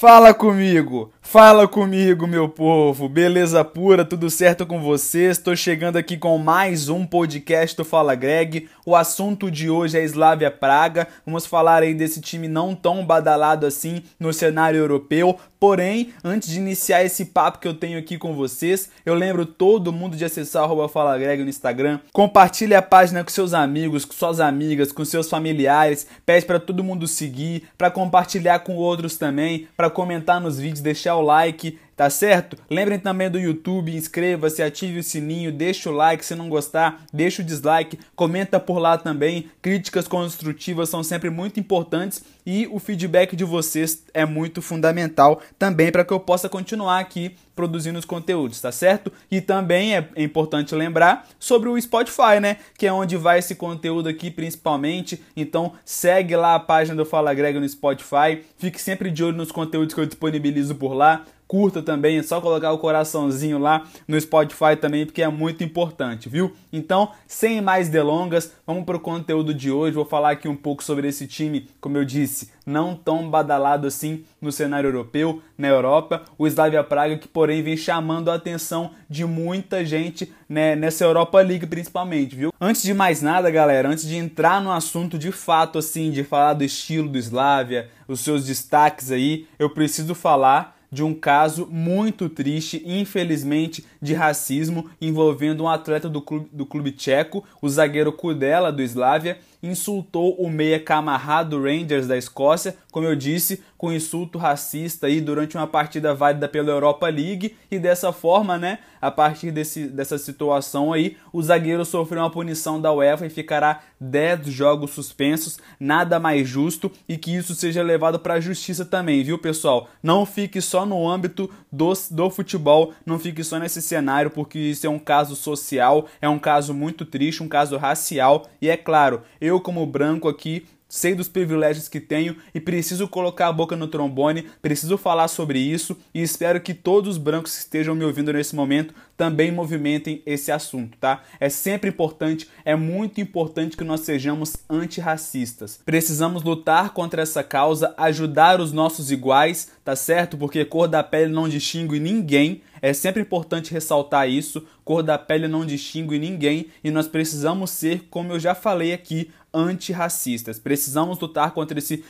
Fala comigo, fala comigo, meu povo. Beleza pura, tudo certo com vocês? Estou chegando aqui com mais um podcast do Fala Greg. O assunto de hoje é Slavia Praga. Vamos falar aí desse time não tão badalado assim no cenário europeu. Porém, antes de iniciar esse papo que eu tenho aqui com vocês, eu lembro todo mundo de acessar o Fala Greg no Instagram. Compartilhe a página com seus amigos, com suas amigas, com seus familiares. Pede para todo mundo seguir, para compartilhar com outros também, para comentar nos vídeos, deixar o like, tá certo? Lembrem também do YouTube, inscreva-se, ative o sininho, deixa o like se não gostar, deixa o dislike, comenta por lá também. Críticas construtivas são sempre muito importantes e o feedback de vocês é muito fundamental também para que eu possa continuar aqui produzindo os conteúdos, tá certo? E também é importante lembrar sobre o Spotify, né? Que é onde vai esse conteúdo aqui principalmente. Então segue lá a página do Fala Greg no Spotify. Fique sempre de olho nos conteúdos que eu disponibilizo por lá curta também, é só colocar o coraçãozinho lá no Spotify também, porque é muito importante, viu? Então, sem mais delongas, vamos para o conteúdo de hoje. Vou falar aqui um pouco sobre esse time, como eu disse, não tão badalado assim no cenário europeu, na Europa. O Slavia Praga, que porém vem chamando a atenção de muita gente né, nessa Europa League principalmente, viu? Antes de mais nada, galera, antes de entrar no assunto de fato, assim, de falar do estilo do Slavia, os seus destaques aí, eu preciso falar de um caso muito triste, infelizmente, de racismo envolvendo um atleta do clube, do clube tcheco, o zagueiro Kudela do Slavia, insultou o meia Camarra do Rangers da Escócia, como eu disse, com insulto racista aí durante uma partida válida pela Europa League e dessa forma, né, a partir desse, dessa situação aí, o zagueiro sofreu uma punição da UEFA e ficará 10 jogos suspensos, nada mais justo e que isso seja levado para a justiça também, viu, pessoal? Não fique só no âmbito do, do futebol, não fique só nesse cenário, porque isso é um caso social, é um caso muito triste, um caso racial e é claro, eu, como branco aqui, sei dos privilégios que tenho e preciso colocar a boca no trombone, preciso falar sobre isso e espero que todos os brancos que estejam me ouvindo nesse momento também movimentem esse assunto, tá? É sempre importante, é muito importante que nós sejamos antirracistas. Precisamos lutar contra essa causa, ajudar os nossos iguais, tá certo? Porque cor da pele não distingue ninguém. É sempre importante ressaltar isso. Cor da pele não distingue ninguém e nós precisamos ser, como eu já falei aqui, antirracistas. Precisamos lutar contra esse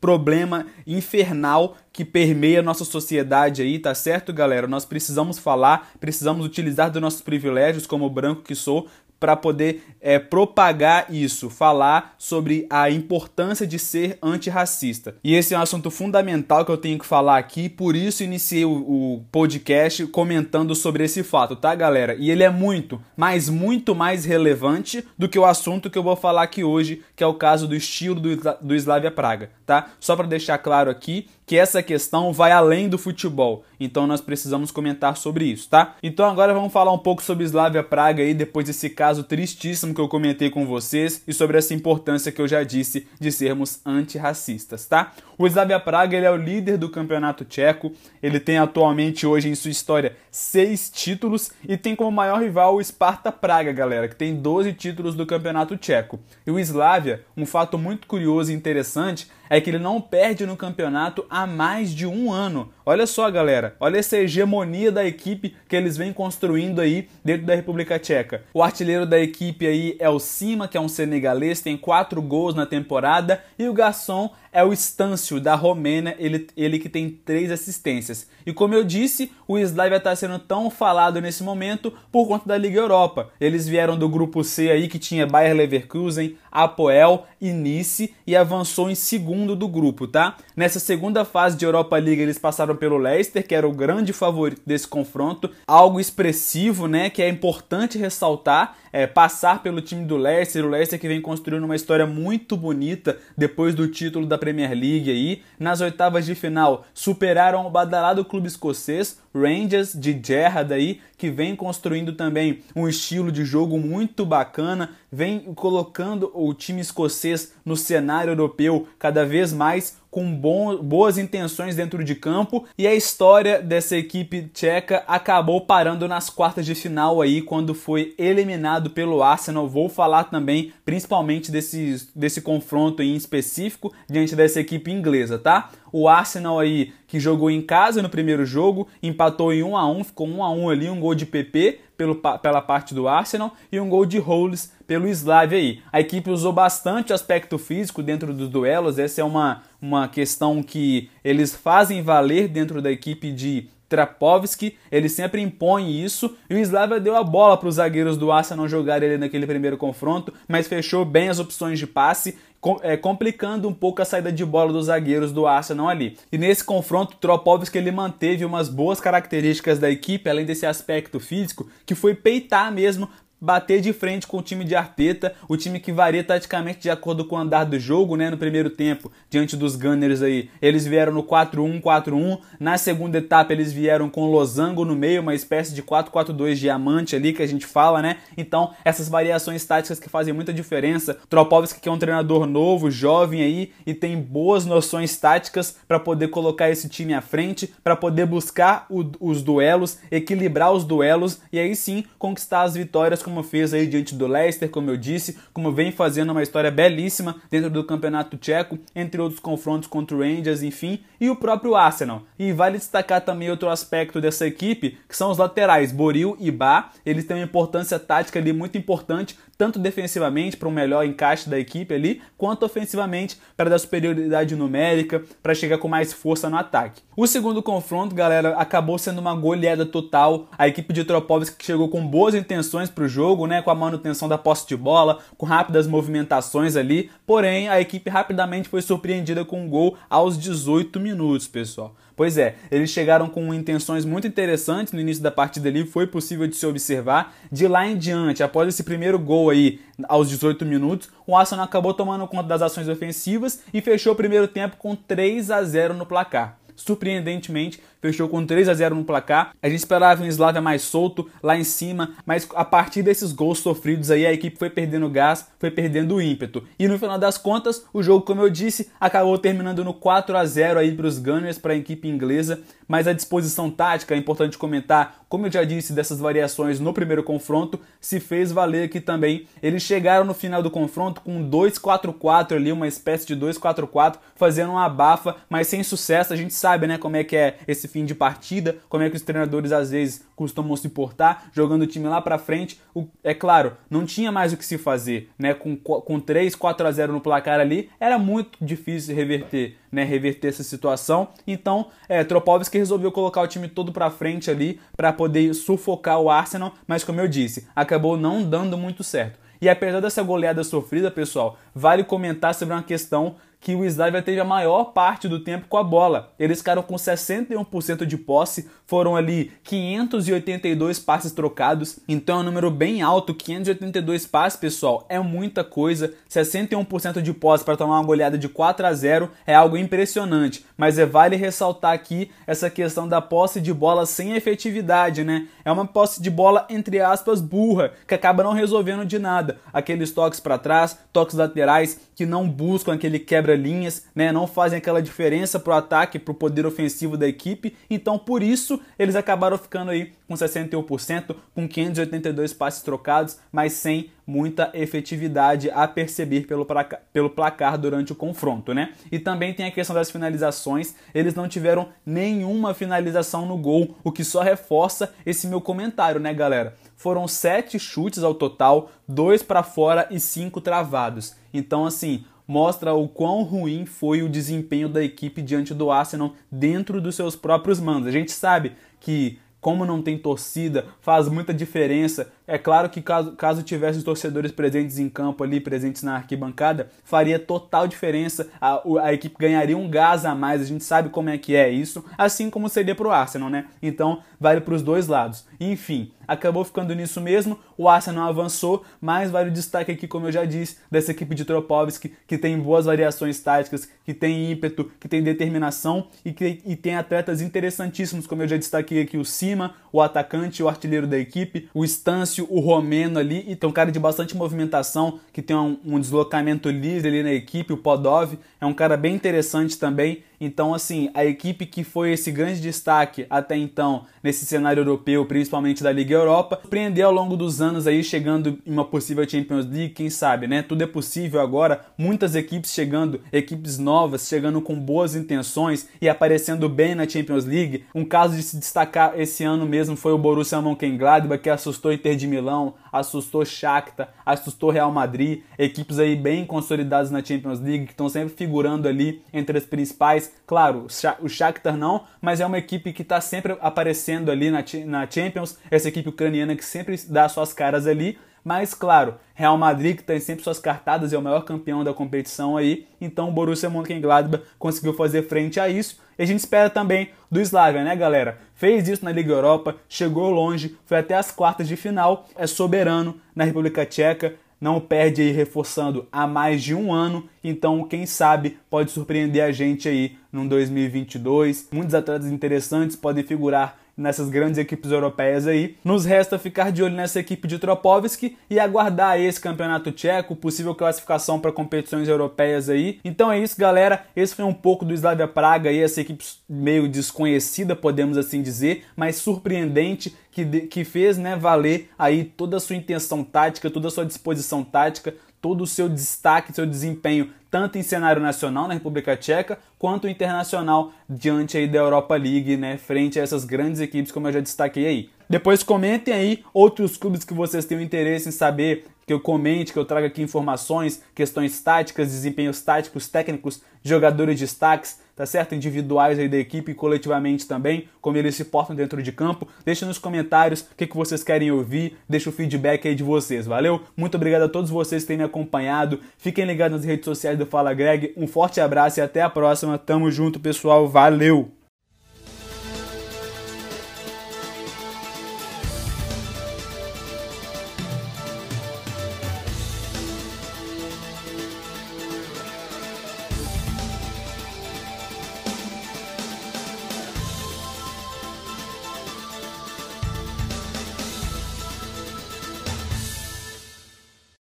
problema infernal que permeia nossa sociedade aí, tá certo, galera? Nós precisamos falar, precisamos utilizar dos nossos privilégios como branco que sou para poder é, propagar isso, falar sobre a importância de ser antirracista. E esse é um assunto fundamental que eu tenho que falar aqui, por isso iniciei o, o podcast comentando sobre esse fato, tá, galera? E ele é muito, mas muito mais relevante do que o assunto que eu vou falar aqui hoje, que é o caso do estilo do, do Slavia Praga, tá? Só para deixar claro aqui que essa questão vai além do futebol. Então nós precisamos comentar sobre isso, tá? Então agora vamos falar um pouco sobre Slavia Praga aí depois desse caso tristíssimo que eu comentei com vocês e sobre essa importância que eu já disse de sermos antirracistas, tá? O Slavia Praga ele é o líder do campeonato tcheco. Ele tem atualmente hoje em sua história seis títulos e tem como maior rival o Sparta Praga, galera, que tem 12 títulos do campeonato tcheco. E o Slavia, um fato muito curioso e interessante é que ele não perde no campeonato há mais de um ano. Olha só, galera, olha essa hegemonia da equipe que eles vêm construindo aí dentro da República Tcheca. O artilheiro da equipe aí é o Sima, que é um senegalês, tem quatro gols na temporada, e o garçom é o Stâncio, da Romênia, ele, ele que tem três assistências. E como eu disse, o Slavia está sendo tão falado nesse momento por conta da Liga Europa. Eles vieram do grupo C aí, que tinha Bayer Leverkusen, Apoel e Nice, e avançou em segundo do grupo, tá? Nessa segunda fase de Europa League, eles passaram pelo Leicester, que era o grande favorito desse confronto. Algo expressivo, né, que é importante ressaltar, é, passar pelo time do Leicester, o Leicester que vem construindo uma história muito bonita depois do título da Premier League aí. Nas oitavas de final, superaram o badalado clube escocês, Rangers de Gerrard aí, que vem construindo também um estilo de jogo muito bacana, vem colocando o time escocês no cenário europeu cada vez mais com boas intenções dentro de campo e a história dessa equipe tcheca acabou parando nas quartas de final aí quando foi eliminado pelo Arsenal. Vou falar também principalmente desse, desse confronto em específico diante dessa equipe inglesa, tá? O Arsenal aí que jogou em casa no primeiro jogo, empatou em 1 a 1 ficou 1 a 1 ali, um gol de PP pelo, pela parte do Arsenal e um gol de Holes pelo Slavia aí. A equipe usou bastante aspecto físico dentro dos duelos, essa é uma, uma questão que eles fazem valer dentro da equipe de Trapovski, ele sempre impõe isso, e o Slavia deu a bola para os zagueiros do Arsenal jogar ele naquele primeiro confronto, mas fechou bem as opções de passe, é, complicando um pouco a saída de bola dos zagueiros do Arsenal ali. E nesse confronto, Tropovski ele manteve umas boas características da equipe, além desse aspecto físico, que foi peitar mesmo bater de frente com o time de Arteta, o time que varia taticamente de acordo com o andar do jogo, né? No primeiro tempo, diante dos Gunners aí, eles vieram no 4-1-4-1. Na segunda etapa, eles vieram com losango no meio, uma espécie de 4-4-2 diamante ali que a gente fala, né? Então, essas variações táticas que fazem muita diferença. Tropovski, que é um treinador novo, jovem aí e tem boas noções táticas para poder colocar esse time à frente, para poder buscar o, os duelos, equilibrar os duelos e aí sim conquistar as vitórias com como fez aí diante do Leicester, como eu disse, como vem fazendo uma história belíssima dentro do campeonato tcheco, entre outros confrontos contra o Rangers, enfim, e o próprio Arsenal. E vale destacar também outro aspecto dessa equipe, que são os laterais, Boril e Bá, eles têm uma importância tática ali muito importante, tanto defensivamente para um melhor encaixe da equipe ali, quanto ofensivamente para dar superioridade numérica, para chegar com mais força no ataque. O segundo confronto, galera, acabou sendo uma goleada total. A equipe de Tropovski chegou com boas intenções para o jogo, né, com a manutenção da posse de bola, com rápidas movimentações ali, porém a equipe rapidamente foi surpreendida com um gol aos 18 minutos, pessoal. Pois é, eles chegaram com intenções muito interessantes no início da partida ali, foi possível de se observar. De lá em diante, após esse primeiro gol aí, aos 18 minutos, o Arsenal acabou tomando conta das ações ofensivas e fechou o primeiro tempo com 3 a 0 no placar. Surpreendentemente, fechou com 3 a 0 no placar. A gente esperava um Slavia mais solto lá em cima, mas a partir desses gols sofridos aí a equipe foi perdendo gás, foi perdendo ímpeto. E no final das contas, o jogo, como eu disse, acabou terminando no 4 a 0 aí para os Gunners, para a equipe inglesa, mas a disposição tática, é importante comentar, como eu já disse, dessas variações no primeiro confronto, se fez valer aqui também. Eles chegaram no final do confronto com 2-4-4 ali, uma espécie de 2-4-4, fazendo uma abafa, mas sem sucesso. A gente sabe, né, como é que é esse fim de partida, como é que os treinadores às vezes costumam se portar, jogando o time lá para frente. O, é claro, não tinha mais o que se fazer, né? Com, com 3, 4 a 0 no placar ali, era muito difícil reverter, né? Reverter essa situação. Então, é, Tropovski resolveu colocar o time todo para frente ali para poder sufocar o Arsenal, mas como eu disse, acabou não dando muito certo. E apesar dessa goleada sofrida, pessoal, vale comentar sobre uma questão que o Slavia teve a maior parte do tempo com a bola. Eles ficaram com 61% de posse, foram ali 582 passes trocados, então é um número bem alto, 582 passes, pessoal, é muita coisa. 61% de posse para tomar uma goleada de 4 a 0 é algo impressionante, mas é vale ressaltar aqui essa questão da posse de bola sem efetividade, né? É uma posse de bola entre aspas burra, que acaba não resolvendo de nada. Aqueles toques para trás, toques laterais que não buscam aquele quebra linhas, né, não fazem aquela diferença para o ataque, para o poder ofensivo da equipe. Então, por isso, eles acabaram ficando aí com 61%, com 582 passes trocados, mas sem muita efetividade a perceber pelo placar, pelo placar durante o confronto, né? E também tem a questão das finalizações, eles não tiveram nenhuma finalização no gol, o que só reforça esse meu comentário, né, galera? Foram sete chutes ao total, dois para fora e cinco travados. Então, assim, mostra o quão ruim foi o desempenho da equipe diante do Arsenal dentro dos seus próprios mandos. A gente sabe que como não tem torcida, faz muita diferença é claro que caso, caso tivesse os torcedores presentes em campo ali, presentes na arquibancada, faria total diferença. A, a equipe ganharia um gás a mais, a gente sabe como é que é isso, assim como seria o Arsenal, né? Então vale para os dois lados. Enfim, acabou ficando nisso mesmo. O Arsenal avançou, mas vale o destaque aqui, como eu já disse, dessa equipe de Tropovski, que tem boas variações táticas, que tem ímpeto, que tem determinação e que e tem atletas interessantíssimos, como eu já destaquei aqui, o Cima, o atacante, o artilheiro da equipe, o Stance o Romeno ali, e tem um cara de bastante movimentação, que tem um, um deslocamento livre ali na equipe, o Podov, é um cara bem interessante também. Então, assim, a equipe que foi esse grande destaque até então nesse cenário europeu, principalmente da Liga Europa, surpreendeu ao longo dos anos aí, chegando em uma possível Champions League, quem sabe, né? Tudo é possível agora, muitas equipes chegando, equipes novas, chegando com boas intenções e aparecendo bem na Champions League. Um caso de se destacar esse ano mesmo foi o Borussia Mönchengladbach, que assustou Inter de Milão, assustou Shakhtar, assustou Real Madrid, equipes aí bem consolidadas na Champions League, que estão sempre figurando ali entre as principais. Claro, o Shakhtar não, mas é uma equipe que está sempre aparecendo ali na, na Champions, essa equipe ucraniana que sempre dá suas caras ali. Mas, claro, Real Madrid, que tem sempre suas cartadas, é o maior campeão da competição aí. Então, o Borussia Mönchengladbach conseguiu fazer frente a isso. E a gente espera também do Slavia, né, galera? Fez isso na Liga Europa, chegou longe, foi até as quartas de final, é soberano na República Tcheca, não perde aí reforçando há mais de um ano, então quem sabe pode surpreender a gente aí no 2022. Muitos atletas interessantes podem figurar nessas grandes equipes europeias aí. Nos resta ficar de olho nessa equipe de Tropovski e aguardar esse campeonato tcheco, possível classificação para competições europeias aí. Então é isso, galera. Esse foi um pouco do Slavia Praga aí, essa equipe meio desconhecida, podemos assim dizer, mas surpreendente que, que fez, né, valer aí toda a sua intenção tática, toda a sua disposição tática, todo o seu destaque, seu desempenho, tanto em cenário nacional na República Tcheca, quanto internacional diante aí da Europa League, né, frente a essas grandes equipes como eu já destaquei aí. Depois comentem aí outros clubes que vocês tenham interesse em saber que eu comente, que eu traga aqui informações, questões táticas, desempenhos táticos, técnicos, jogadores de destaques, tá certo? Individuais aí da equipe e coletivamente também, como eles se portam dentro de campo. Deixa nos comentários o que, que vocês querem ouvir, deixa o feedback aí de vocês, valeu? Muito obrigado a todos vocês que têm me acompanhado. Fiquem ligados nas redes sociais do Fala Greg. Um forte abraço e até a próxima. Tamo junto, pessoal. Valeu!